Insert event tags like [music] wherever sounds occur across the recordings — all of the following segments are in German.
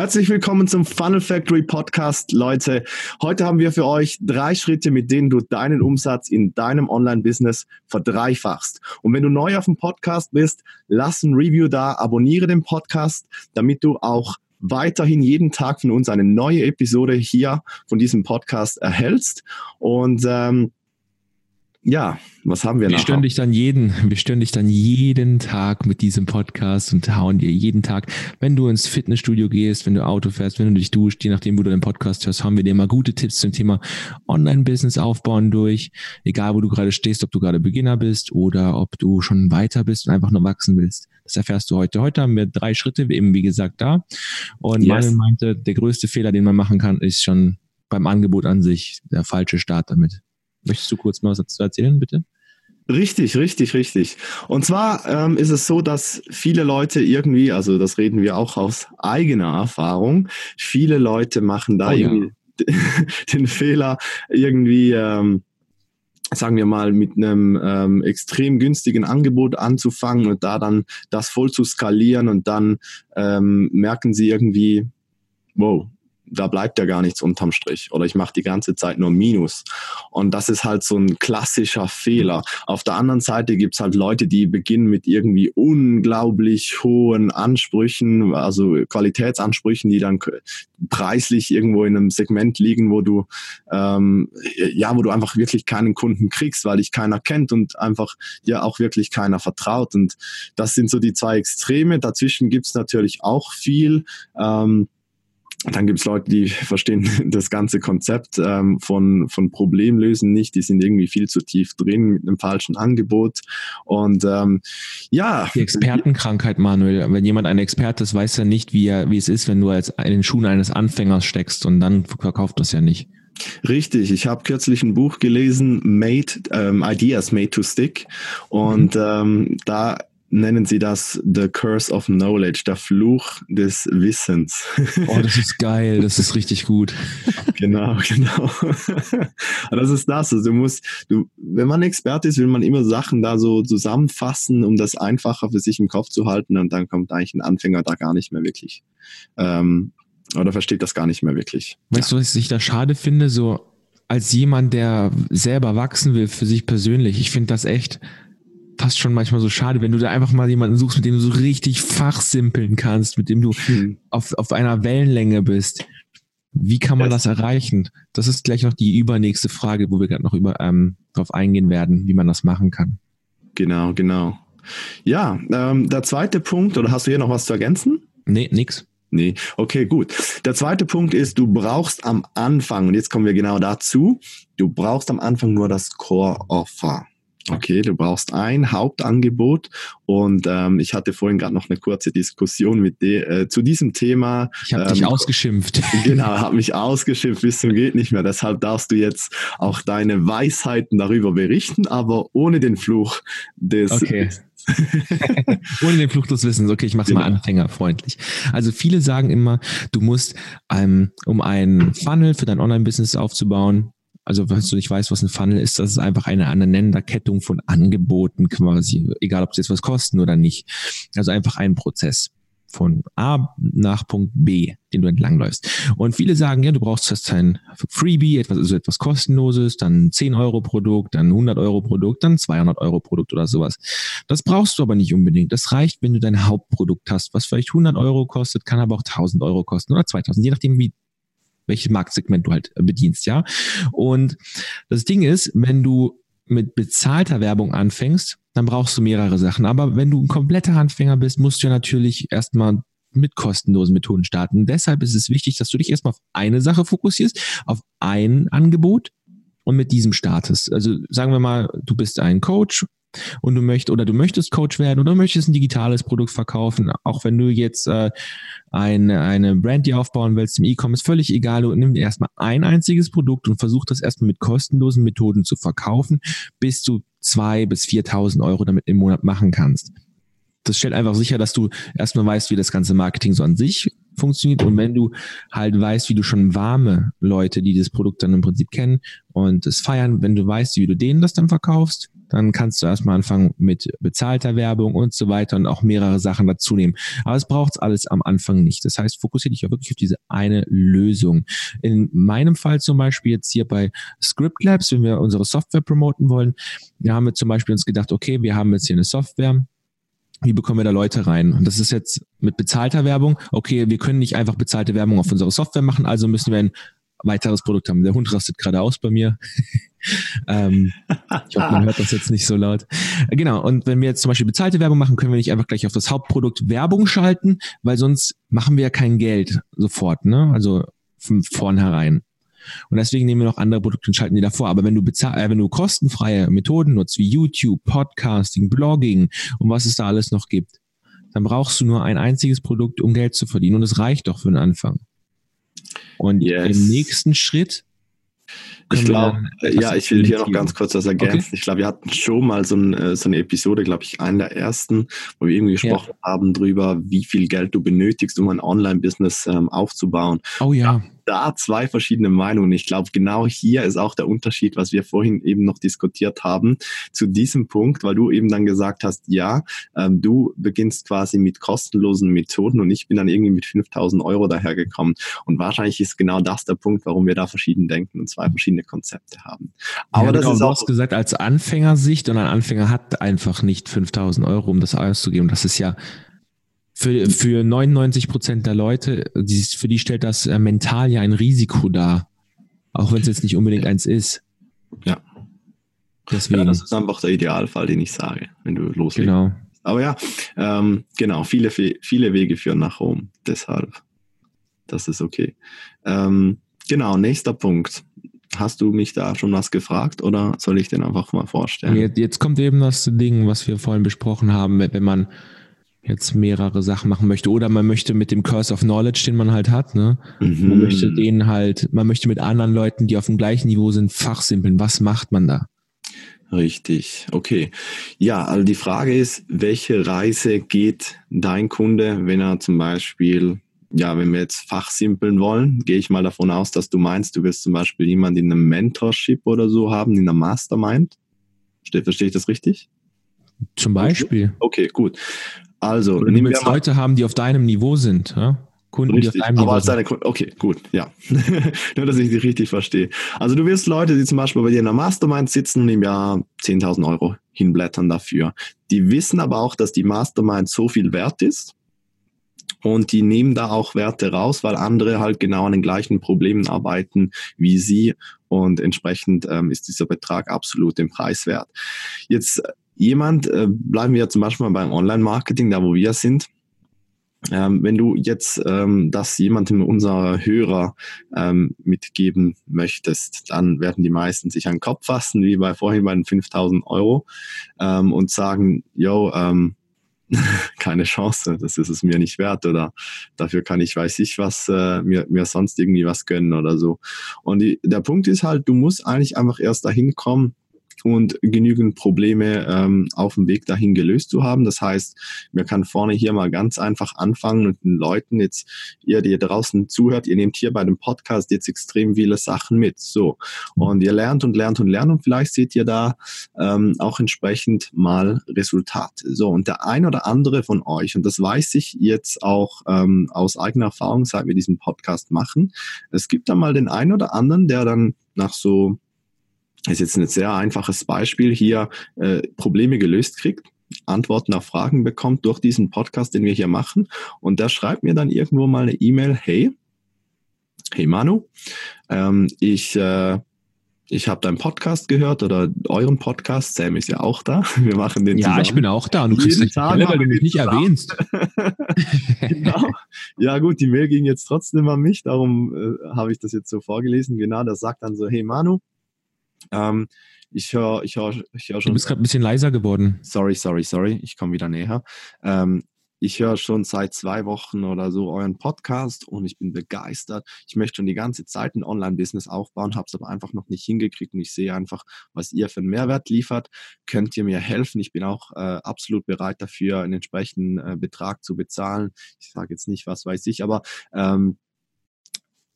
Herzlich willkommen zum Funnel Factory Podcast, Leute. Heute haben wir für euch drei Schritte, mit denen du deinen Umsatz in deinem Online-Business verdreifachst. Und wenn du neu auf dem Podcast bist, lass ein Review da, abonniere den Podcast, damit du auch weiterhin jeden Tag von uns eine neue Episode hier von diesem Podcast erhältst. Und ähm, ja, was haben wir, wir stören dich dann jeden, wir stören dich dann jeden Tag mit diesem Podcast und hauen dir jeden Tag, wenn du ins Fitnessstudio gehst, wenn du Auto fährst, wenn du dich duscht, je nachdem, wo du den Podcast hörst, haben wir dir mal gute Tipps zum Thema Online-Business aufbauen durch. Egal, wo du gerade stehst, ob du gerade Beginner bist oder ob du schon weiter bist und einfach nur wachsen willst. Das erfährst du heute. Heute haben wir drei Schritte, eben wie gesagt, da. Und yes. Manuel meinte, der größte Fehler, den man machen kann, ist schon beim Angebot an sich der falsche Start damit. Möchtest du kurz mal was dazu erzählen, bitte? Richtig, richtig, richtig. Und zwar ähm, ist es so, dass viele Leute irgendwie, also das reden wir auch aus eigener Erfahrung, viele Leute machen da oh, irgendwie ja. [laughs] den Fehler, irgendwie, ähm, sagen wir mal, mit einem ähm, extrem günstigen Angebot anzufangen und da dann das voll zu skalieren und dann ähm, merken sie irgendwie, wow, da bleibt ja gar nichts unterm Strich oder ich mache die ganze Zeit nur Minus. Und das ist halt so ein klassischer Fehler. Auf der anderen Seite gibt's halt Leute, die beginnen mit irgendwie unglaublich hohen Ansprüchen, also Qualitätsansprüchen, die dann preislich irgendwo in einem Segment liegen, wo du ähm, ja, wo du einfach wirklich keinen Kunden kriegst, weil dich keiner kennt und einfach dir auch wirklich keiner vertraut. Und das sind so die zwei Extreme. Dazwischen gibt's natürlich auch viel. Ähm, dann gibt es Leute, die [laughs] verstehen [laughs] das ganze Konzept ähm, von, von Problemlösen nicht. Die sind irgendwie viel zu tief drin mit einem falschen Angebot. Und ähm, ja. Die Expertenkrankheit, Manuel. Wenn jemand ein Experte ist, weiß er nicht, wie, er, wie es ist, wenn du als in den Schuhen eines Anfängers steckst und dann verkauft das ja nicht. Richtig, ich habe kürzlich ein Buch gelesen, Made ähm, Ideas Made to Stick, und mhm. ähm, da nennen sie das The Curse of Knowledge, der Fluch des Wissens. Oh, das ist geil, das ist richtig gut. [laughs] genau, genau. [laughs] das ist das. Also du musst, du, wenn man Experte ist, will man immer Sachen da so zusammenfassen, um das einfacher für sich im Kopf zu halten und dann kommt eigentlich ein Anfänger da gar nicht mehr wirklich. Ähm, oder versteht das gar nicht mehr wirklich. Weißt ja. du, was ich da schade finde? So als jemand, der selber wachsen will für sich persönlich, ich finde das echt fast schon manchmal so schade, wenn du da einfach mal jemanden suchst, mit dem du so richtig fachsimpeln kannst, mit dem du hm. auf, auf einer Wellenlänge bist. Wie kann man das, das erreichen? Das ist gleich noch die übernächste Frage, wo wir gerade noch über, ähm, drauf eingehen werden, wie man das machen kann. Genau, genau. Ja, ähm, der zweite Punkt, oder hast du hier noch was zu ergänzen? Nee, nix. Nee, okay, gut. Der zweite Punkt ist, du brauchst am Anfang, und jetzt kommen wir genau dazu, du brauchst am Anfang nur das Core-Offer. Okay, du brauchst ein Hauptangebot und ähm, ich hatte vorhin gerade noch eine kurze Diskussion mit dir äh, zu diesem Thema. Ich habe ähm, dich ausgeschimpft. [laughs] Genau, habe mich ausgeschimpft bis zum geht nicht mehr. Deshalb darfst du jetzt auch deine Weisheiten darüber berichten, aber ohne den Fluch des. Okay. [laughs] Ohne den Fluch des Wissens. Okay, ich mache es genau. mal anfängerfreundlich. Also viele sagen immer, du musst, ähm, um einen Funnel für dein Online-Business aufzubauen, also wenn du nicht weißt, was ein Funnel ist, das ist einfach eine Aneinanderkettung von Angeboten quasi, egal ob sie jetzt was kosten oder nicht. Also einfach ein Prozess von A nach Punkt B, den du entlangläufst. Und viele sagen, ja, du brauchst erst ein Freebie, etwas, also etwas kostenloses, dann 10 Euro Produkt, dann 100 Euro Produkt, dann 200 Euro Produkt oder sowas. Das brauchst du aber nicht unbedingt. Das reicht, wenn du dein Hauptprodukt hast, was vielleicht 100 Euro kostet, kann aber auch 1000 Euro kosten oder 2000, je nachdem, wie welches Marktsegment du halt bedienst, ja. Und das Ding ist, wenn du mit bezahlter Werbung anfängst, dann brauchst du mehrere Sachen. Aber wenn du ein kompletter Anfänger bist, musst du ja natürlich erstmal mit kostenlosen Methoden starten. Deshalb ist es wichtig, dass du dich erstmal auf eine Sache fokussierst, auf ein Angebot und mit diesem startest. Also sagen wir mal, du bist ein Coach und du möchtest oder du möchtest Coach werden oder du möchtest ein digitales Produkt verkaufen, auch wenn du jetzt äh, eine, eine Brand dir aufbauen willst im E-Commerce, völlig egal, du nimm erstmal ein einziges Produkt und versuch das erstmal mit kostenlosen Methoden zu verkaufen, bis du zwei bis 4.000 Euro damit im Monat machen kannst. Das stellt einfach sicher, dass du erstmal weißt, wie das ganze Marketing so an sich funktioniert. Und wenn du halt weißt, wie du schon warme Leute, die das Produkt dann im Prinzip kennen und es feiern, wenn du weißt, wie du denen das dann verkaufst, dann kannst du erstmal anfangen mit bezahlter Werbung und so weiter und auch mehrere Sachen dazu nehmen. Aber es braucht alles am Anfang nicht. Das heißt, fokussiere dich auch wirklich auf diese eine Lösung. In meinem Fall zum Beispiel jetzt hier bei Script Labs, wenn wir unsere Software promoten wollen, wir haben wir zum Beispiel uns gedacht, okay, wir haben jetzt hier eine Software, wie bekommen wir da Leute rein? Und das ist jetzt mit bezahlter Werbung. Okay, wir können nicht einfach bezahlte Werbung auf unsere Software machen, also müssen wir ein weiteres Produkt haben. Der Hund rastet gerade aus bei mir. Ähm, ich hoffe, man hört das jetzt nicht so laut. Genau, und wenn wir jetzt zum Beispiel bezahlte Werbung machen, können wir nicht einfach gleich auf das Hauptprodukt Werbung schalten, weil sonst machen wir ja kein Geld sofort, ne? Also von vornherein. Und deswegen nehmen wir noch andere Produkte und schalten die davor. Aber wenn du bezahl äh, wenn du kostenfreie Methoden nutzt, wie YouTube, Podcasting, Blogging und was es da alles noch gibt, dann brauchst du nur ein einziges Produkt, um Geld zu verdienen. Und es reicht doch für den Anfang. Und yes. im nächsten Schritt ich glaube, ja, ich will hier noch ganz kurz was ergänzen. Okay. Ich glaube, wir hatten schon mal so, ein, äh, so eine Episode, glaube ich, einen der ersten, wo wir irgendwie gesprochen ja. haben drüber, wie viel Geld du benötigst, um ein Online-Business ähm, aufzubauen. Oh ja. Da zwei verschiedene Meinungen. Ich glaube, genau hier ist auch der Unterschied, was wir vorhin eben noch diskutiert haben, zu diesem Punkt, weil du eben dann gesagt hast, ja, ähm, du beginnst quasi mit kostenlosen Methoden und ich bin dann irgendwie mit 5000 Euro dahergekommen. Und wahrscheinlich ist genau das der Punkt, warum wir da verschieden denken und zwei verschiedene Konzepte haben. Aber ja, das genau, ist auch. Gesagt, als Anfängersicht und ein Anfänger hat einfach nicht 5000 Euro, um das auszugeben. Das ist ja für, für 99 Prozent der Leute, die, für die stellt das äh, mental ja ein Risiko dar. Auch wenn es jetzt nicht unbedingt eins ist. Ja. Deswegen. Ja, das ist einfach der Idealfall, den ich sage, wenn du loslegst. Genau. Aber ja, ähm, genau, viele, viele Wege führen nach Rom. Deshalb. Das ist okay. Ähm, genau, nächster Punkt. Hast du mich da schon was gefragt oder soll ich den einfach mal vorstellen? Jetzt, jetzt kommt eben das Ding, was wir vorhin besprochen haben, wenn man jetzt mehrere Sachen machen möchte. Oder man möchte mit dem Curse of Knowledge, den man halt hat, ne? Mhm. Man möchte den halt, man möchte mit anderen Leuten, die auf dem gleichen Niveau sind, fachsimpeln. Was macht man da? Richtig, okay. Ja, also die Frage ist, welche Reise geht dein Kunde, wenn er zum Beispiel, ja, wenn wir jetzt fachsimpeln wollen, gehe ich mal davon aus, dass du meinst, du wirst zum Beispiel jemanden in einem Mentorship oder so haben, in einer Mastermind. Verstehe ich das richtig? Zum Beispiel. Okay, okay gut. Also, Oder nehmen wir jetzt Leute haben, die auf deinem Niveau sind. Ja? Kunden, richtig, die auf deinem Niveau aber sind. Deine, okay, gut, ja. [laughs] Nur, dass ich dich richtig verstehe. Also du wirst Leute, die zum Beispiel bei dir in der Mastermind sitzen und im Jahr 10.000 Euro hinblättern dafür. Die wissen aber auch, dass die Mastermind so viel wert ist. Und die nehmen da auch Werte raus, weil andere halt genau an den gleichen Problemen arbeiten wie sie. Und entsprechend ähm, ist dieser Betrag absolut den Preis wert. Jetzt jemand, äh, bleiben wir zum Beispiel mal beim Online-Marketing, da wo wir sind, ähm, wenn du jetzt ähm, das jemandem unserer Hörer ähm, mitgeben möchtest, dann werden die meisten sich an den Kopf fassen, wie bei vorhin bei den 5000 Euro, ähm, und sagen, yo, ähm, [laughs] keine Chance, das ist es mir nicht wert oder dafür kann ich, weiß ich was, äh, mir, mir sonst irgendwie was gönnen oder so. Und die, der Punkt ist halt, du musst eigentlich einfach erst dahin kommen, und genügend Probleme ähm, auf dem Weg dahin gelöst zu haben. Das heißt, man kann vorne hier mal ganz einfach anfangen und den Leuten jetzt, ihr, die ihr draußen zuhört, ihr nehmt hier bei dem Podcast jetzt extrem viele Sachen mit. So. Und ihr lernt und lernt und lernt und vielleicht seht ihr da ähm, auch entsprechend mal Resultate. So. Und der ein oder andere von euch, und das weiß ich jetzt auch ähm, aus eigener Erfahrung, seit wir diesen Podcast machen, es gibt da mal den einen oder anderen, der dann nach so ist jetzt ein sehr einfaches Beispiel hier, äh, Probleme gelöst kriegt, Antworten auf Fragen bekommt durch diesen Podcast, den wir hier machen. Und der schreibt mir dann irgendwo mal eine E-Mail, hey, hey Manu, ähm, ich, äh, ich habe deinen Podcast gehört oder euren Podcast. Sam ist ja auch da. [laughs] Wir machen den Ja, zusammen. ich bin auch da du kriegst eine Stelle, weil du mich nicht zusammen. erwähnst. [laughs] genau. Ja gut, die Mail ging jetzt trotzdem an mich, darum äh, habe ich das jetzt so vorgelesen. Genau, das sagt dann so, hey Manu, ähm, ich höre ich hör, ich hör schon. Du bist gerade ein bisschen leiser geworden. Sorry, sorry, sorry. Ich komme wieder näher. Ähm, ich höre schon seit zwei Wochen oder so euren Podcast und ich bin begeistert. Ich möchte schon die ganze Zeit ein Online-Business aufbauen, habe es aber einfach noch nicht hingekriegt und ich sehe einfach, was ihr für einen Mehrwert liefert. Könnt ihr mir helfen? Ich bin auch äh, absolut bereit dafür, einen entsprechenden äh, Betrag zu bezahlen. Ich sage jetzt nicht, was weiß ich, aber ähm,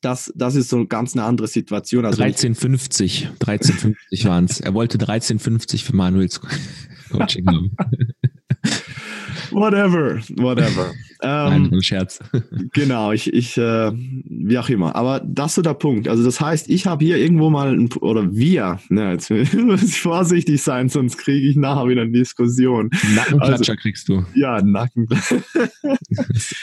das, das ist so ganz eine andere Situation. Also 1350, 1350 waren es. Er wollte 1350 für Manuels [laughs] Coaching haben. whatever, whatever. Ähm, Nein, Scherz. Genau, ich, ich äh, wie auch immer. Aber das ist so der Punkt. Also das heißt, ich habe hier irgendwo mal, ein, oder wir, ne, jetzt [laughs] muss ich vorsichtig sein, sonst kriege ich nachher wieder eine Diskussion. Nackenklatscher also, kriegst du. Ja, Nackenklatscher.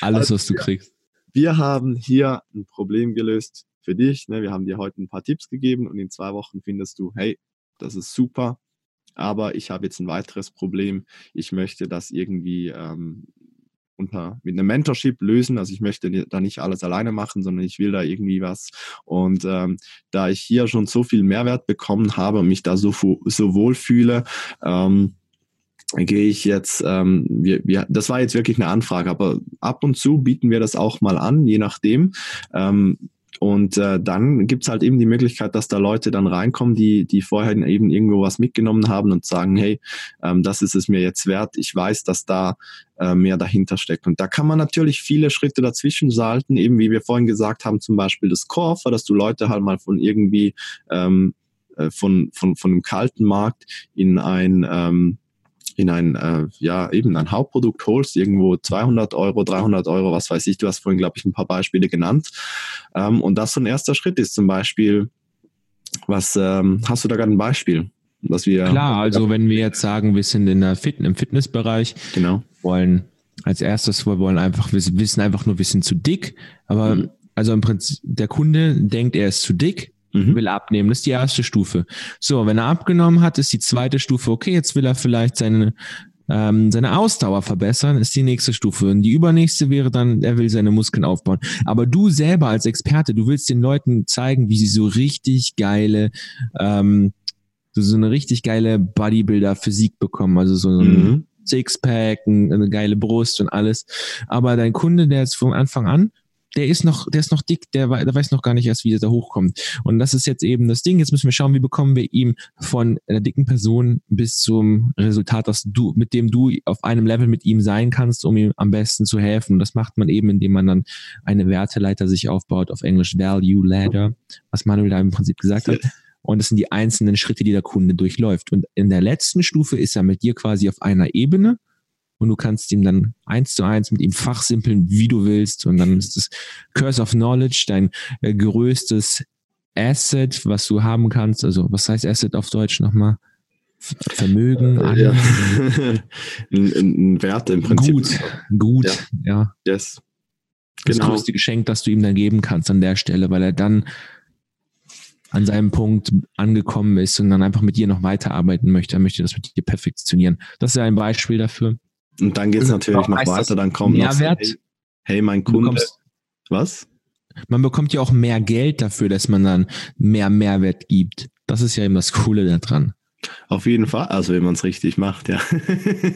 alles, was du [laughs] kriegst. Wir haben hier ein Problem gelöst für dich. Ne? Wir haben dir heute ein paar Tipps gegeben und in zwei Wochen findest du, hey, das ist super, aber ich habe jetzt ein weiteres Problem. Ich möchte das irgendwie ähm, unter, mit einem Mentorship lösen. Also ich möchte da nicht alles alleine machen, sondern ich will da irgendwie was. Und ähm, da ich hier schon so viel Mehrwert bekommen habe und mich da so, so wohl fühle, ähm, gehe ich jetzt, ähm, wir, wir, das war jetzt wirklich eine Anfrage, aber ab und zu bieten wir das auch mal an, je nachdem. Ähm, und äh, dann gibt's halt eben die Möglichkeit, dass da Leute dann reinkommen, die, die vorher eben irgendwo was mitgenommen haben und sagen, hey, ähm, das ist es mir jetzt wert. Ich weiß, dass da äh, mehr dahinter steckt. Und da kann man natürlich viele Schritte dazwischen schalten, eben wie wir vorhin gesagt haben, zum Beispiel das Core, dass du Leute halt mal von irgendwie ähm, äh, von, von, von einem kalten Markt in ein ähm, in ein, äh, ja, eben ein Hauptprodukt holst, irgendwo 200 Euro, 300 Euro, was weiß ich, du hast vorhin, glaube ich, ein paar Beispiele genannt. Ähm, und das so ein erster Schritt ist zum Beispiel, was, ähm, hast du da gerade ein Beispiel? Was wir, Klar, also wenn wir jetzt sagen, wir sind in der Fit im Fitnessbereich, genau. wollen als erstes, wir wollen einfach, wir wissen einfach nur, wir sind zu dick, aber mhm. also im Prinzip, der Kunde denkt, er ist zu dick, mhm. will abnehmen. Das ist die erste Stufe. So, wenn er abgenommen hat, ist die zweite Stufe, okay, jetzt will er vielleicht seine, ähm, seine Ausdauer verbessern, ist die nächste Stufe. Und die übernächste wäre dann, er will seine Muskeln aufbauen. Aber du selber als Experte, du willst den Leuten zeigen, wie sie so richtig geile, ähm, so eine richtig geile Bodybuilder-Physik bekommen. Also so ein mhm. Sixpack, eine geile Brust und alles. Aber dein Kunde, der jetzt von Anfang an der ist noch, der ist noch dick, der, der weiß noch gar nicht erst, wie er da hochkommt. Und das ist jetzt eben das Ding. Jetzt müssen wir schauen, wie bekommen wir ihm von einer dicken Person bis zum Resultat, dass du, mit dem du auf einem Level mit ihm sein kannst, um ihm am besten zu helfen. Und das macht man eben, indem man dann eine Werteleiter sich aufbaut, auf Englisch Value Ladder, was Manuel da im Prinzip gesagt hat. Und das sind die einzelnen Schritte, die der Kunde durchläuft. Und in der letzten Stufe ist er mit dir quasi auf einer Ebene und du kannst ihm dann eins zu eins mit ihm fachsimpeln, wie du willst. Und dann ist das Curse of Knowledge dein äh, größtes Asset, was du haben kannst. Also was heißt Asset auf Deutsch nochmal? Vermögen, äh, ja. [laughs] ein, ein, Wert im Prinzip. Gut, gut, ja. ja. Yes. Das genau. größte Geschenk, das du ihm dann geben kannst an der Stelle, weil er dann an seinem Punkt angekommen ist und dann einfach mit dir noch weiterarbeiten möchte. Er möchte das mit dir perfektionieren. Das ist ja ein Beispiel dafür. Und dann geht es natürlich noch weiter, dann kommt Mehrwert. noch, hey, hey mein Kunde, was? Man bekommt ja auch mehr Geld dafür, dass man dann mehr Mehrwert gibt. Das ist ja eben das Coole daran. Auf jeden Fall, also wenn man es richtig macht, ja.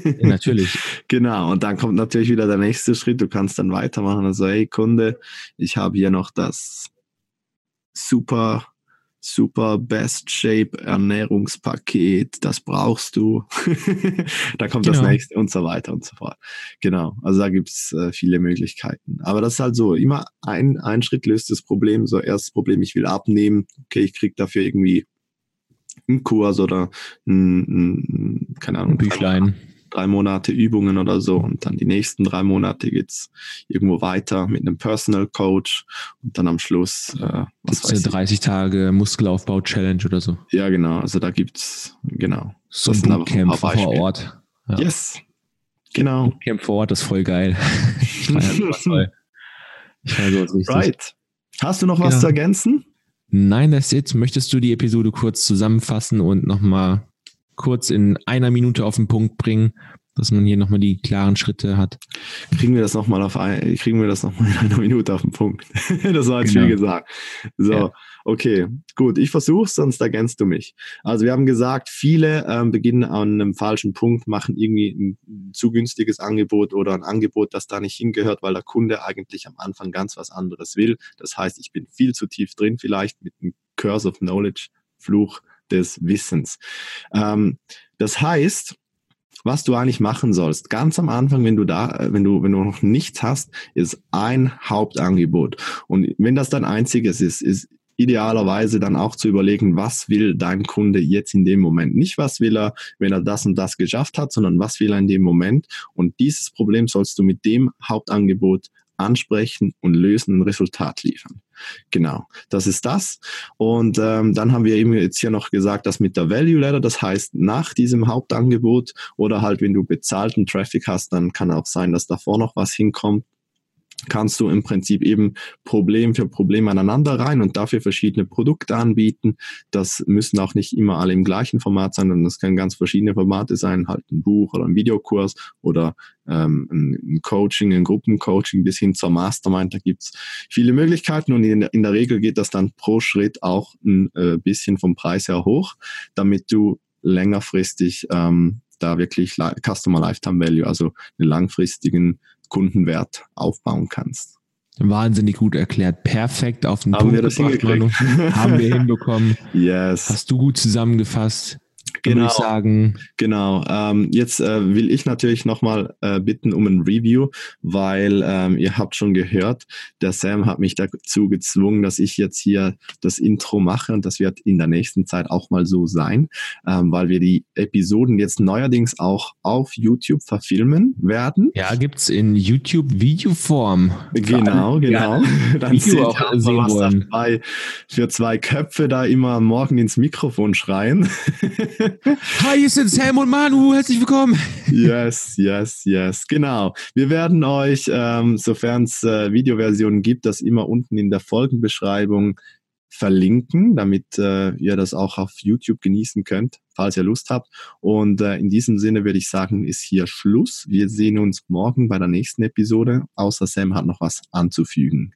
ja. Natürlich. [laughs] genau, und dann kommt natürlich wieder der nächste Schritt. Du kannst dann weitermachen. Also, hey Kunde, ich habe hier noch das super super Best Shape Ernährungspaket, das brauchst du. [laughs] da kommt genau. das nächste und so weiter und so fort. Genau, also da gibt's äh, viele Möglichkeiten. Aber das ist halt so, immer ein, ein Schritt löst das Problem. So, erstes Problem, ich will abnehmen, okay, ich krieg dafür irgendwie einen Kurs oder ein, ein keine Ahnung, ein Büchlein drei Monate Übungen oder so und dann die nächsten drei Monate geht's irgendwo weiter mit einem Personal Coach und dann am Schluss äh, was weiß eine 30 Tage Muskelaufbau Challenge oder so. Ja, genau, also da gibt's genau so ein Bootcamp vor Ort. Ja. Yes. Genau. Bootcamp vor Ort ist voll geil. [laughs] ich das voll. Ich richtig. Right. Hast du noch was genau. zu ergänzen? Nein, das jetzt. Möchtest du die Episode kurz zusammenfassen und nochmal kurz in einer Minute auf den Punkt bringen, dass man hier nochmal die klaren Schritte hat. Kriegen wir das nochmal auf ein, kriegen wir das nochmal in einer Minute auf den Punkt. [laughs] das war jetzt genau. viel gesagt. So, ja. okay, gut, ich versuche sonst ergänzt du mich. Also wir haben gesagt, viele ähm, beginnen an einem falschen Punkt, machen irgendwie ein zu günstiges Angebot oder ein Angebot, das da nicht hingehört, weil der Kunde eigentlich am Anfang ganz was anderes will. Das heißt, ich bin viel zu tief drin, vielleicht mit einem Curse of Knowledge, Fluch des Wissens. Ähm, das heißt, was du eigentlich machen sollst. Ganz am Anfang, wenn du da, wenn du, wenn du noch nichts hast, ist ein Hauptangebot. Und wenn das dein einziges ist, ist idealerweise dann auch zu überlegen, was will dein Kunde jetzt in dem Moment. Nicht, was will er, wenn er das und das geschafft hat, sondern was will er in dem Moment. Und dieses Problem sollst du mit dem Hauptangebot ansprechen und lösen, ein Resultat liefern. Genau, das ist das. Und ähm, dann haben wir eben jetzt hier noch gesagt, dass mit der Value Ladder, das heißt nach diesem Hauptangebot oder halt wenn du bezahlten Traffic hast, dann kann auch sein, dass davor noch was hinkommt kannst du im Prinzip eben Problem für Problem aneinander rein und dafür verschiedene Produkte anbieten. Das müssen auch nicht immer alle im gleichen Format sein, sondern das können ganz verschiedene Formate sein, halt ein Buch oder ein Videokurs oder ähm, ein Coaching, ein Gruppencoaching bis hin zur Mastermind. Da gibt's viele Möglichkeiten und in, in, der Regel geht das dann pro Schritt auch ein äh, bisschen vom Preis her hoch, damit du längerfristig ähm, da wirklich Customer Lifetime Value, also einen langfristigen Kundenwert aufbauen kannst. Wahnsinnig gut erklärt. Perfekt auf den Haben Punkt wir das gebracht, Haben wir [laughs] hinbekommen. Yes. Hast du gut zusammengefasst genau, sagen. Genau. Ähm, jetzt äh, will ich natürlich nochmal äh, bitten um ein Review, weil ähm, ihr habt schon gehört, der Sam hat mich dazu gezwungen, dass ich jetzt hier das Intro mache und das wird in der nächsten Zeit auch mal so sein, ähm, weil wir die Episoden jetzt neuerdings auch auf YouTube verfilmen werden. Ja, gibt's in YouTube Videoform. Genau, genau. Ja, [laughs] Dann Video auch sehen was wollen. Zwei, für zwei Köpfe da immer morgen ins Mikrofon schreien. [laughs] Hi, hier sind Sam und Manu, herzlich willkommen. Yes, yes, yes, genau. Wir werden euch, ähm, sofern es äh, Videoversionen gibt, das immer unten in der Folgenbeschreibung verlinken, damit äh, ihr das auch auf YouTube genießen könnt, falls ihr Lust habt. Und äh, in diesem Sinne würde ich sagen, ist hier Schluss. Wir sehen uns morgen bei der nächsten Episode, außer Sam hat noch was anzufügen.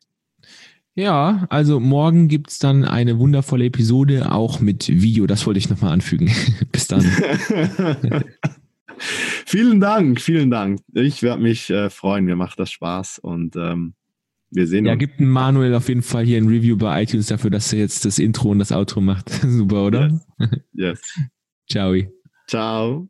Ja, also morgen gibt es dann eine wundervolle Episode, auch mit Video. Das wollte ich nochmal anfügen. [laughs] Bis dann. [laughs] vielen Dank, vielen Dank. Ich werde mich äh, freuen. Mir macht das Spaß und ähm, wir sehen ja, uns. Ja, gibt Manuel auf jeden Fall hier ein Review bei iTunes dafür, dass er jetzt das Intro und das Outro macht. [laughs] Super, oder? Yes. yes. Ciao. Ciao.